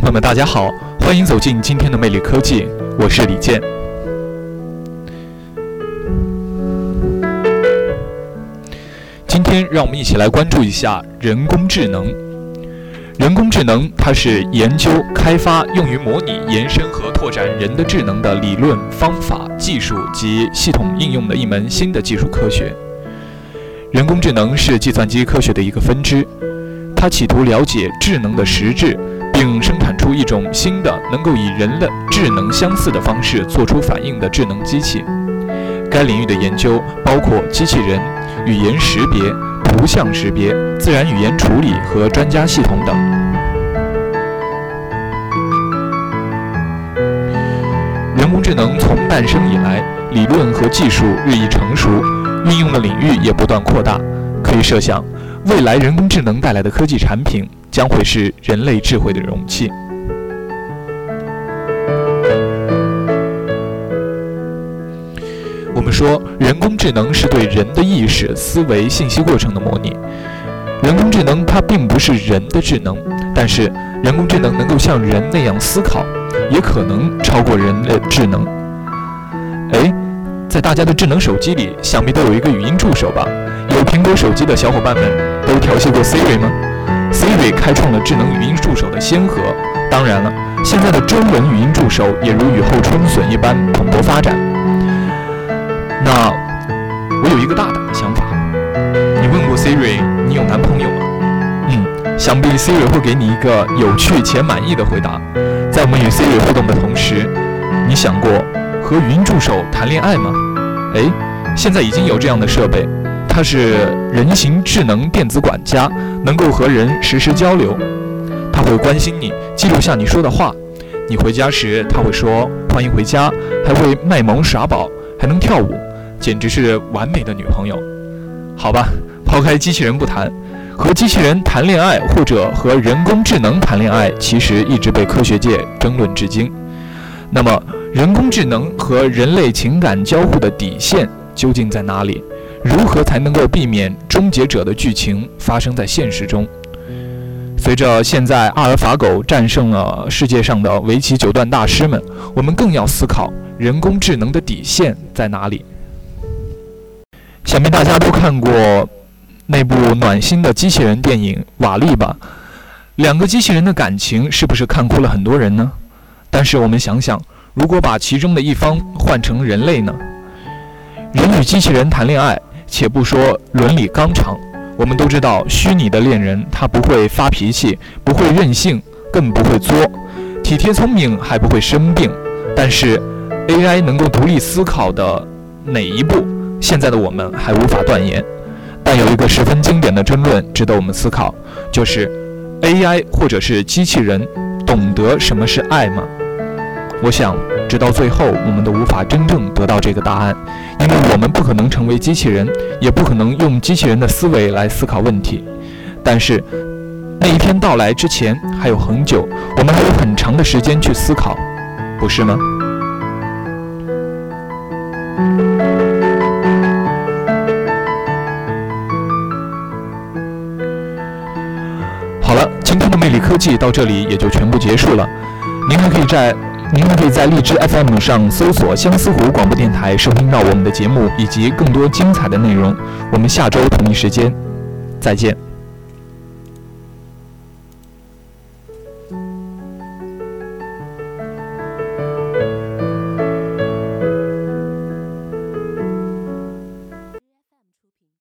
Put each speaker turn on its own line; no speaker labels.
朋友们，大家好，欢迎走进今天的魅力科技，我是李健。今天让我们一起来关注一下人工智能。人工智能它是研究、开发用于模拟、延伸和拓展人的智能的理论、方法、技术及系统应用的一门新的技术科学。人工智能是计算机科学的一个分支，它企图了解智能的实质。并生产出一种新的能够以人的智能相似的方式做出反应的智能机器。该领域的研究包括机器人、语言识别、图像识别、自然语言处理和专家系统等。人工智能从诞生以来，理论和技术日益成熟，运用的领域也不断扩大。可以设想，未来人工智能带来的科技产品。将会是人类智慧的容器。说，人工智能是对人的意识、思维、信息过程的模拟。人工智能它并不是人的智能，但是人工智能能够像人那样思考，也可能超过人的智能。哎，在大家的智能手机里，想必都有一个语音助手吧？有苹果手机的小伙伴们都调戏过 Siri 吗？Siri 开创了智能语音助手的先河。当然了，现在的中文语音助手也如雨后春笋一般蓬勃发展。Siri 你有男朋友吗？嗯，想必 Siri 会给你一个有趣且满意的回答。在我们与 Siri 互动的同时，你想过和语音助手谈恋爱吗？哎，现在已经有这样的设备。它是人形智能电子管家，能够和人实时交流。它会关心你，记录下你说的话。你回家时，它会说“欢迎回家”，还会卖萌耍宝，还能跳舞，简直是完美的女朋友。好吧，抛开机器人不谈，和机器人谈恋爱或者和人工智能谈恋爱，其实一直被科学界争论至今。那么，人工智能和人类情感交互的底线究竟在哪里？如何才能够避免终结者的剧情发生在现实中？随着现在阿尔法狗战胜了世界上的围棋九段大师们，我们更要思考人工智能的底线在哪里。想必大家都看过那部暖心的机器人电影《瓦力》吧？两个机器人的感情是不是看哭了很多人呢？但是我们想想，如果把其中的一方换成人类呢？人与机器人谈恋爱。且不说伦理纲常，我们都知道，虚拟的恋人他不会发脾气，不会任性，更不会作，体贴聪明，还不会生病。但是，AI 能够独立思考的哪一步，现在的我们还无法断言。但有一个十分经典的争论值得我们思考，就是 AI 或者是机器人懂得什么是爱吗？我想。直到最后，我们都无法真正得到这个答案，因为我们不可能成为机器人，也不可能用机器人的思维来思考问题。但是，那一天到来之前还有很久，我们还有很长的时间去思考，不是吗？了，今天的魅力科技到这里也就全部结束了。您还可以在。您还可以在荔枝 FM 上搜索相思湖广播电台，收听到我们的节目以及更多精彩的内容。我们下周同一时间再见。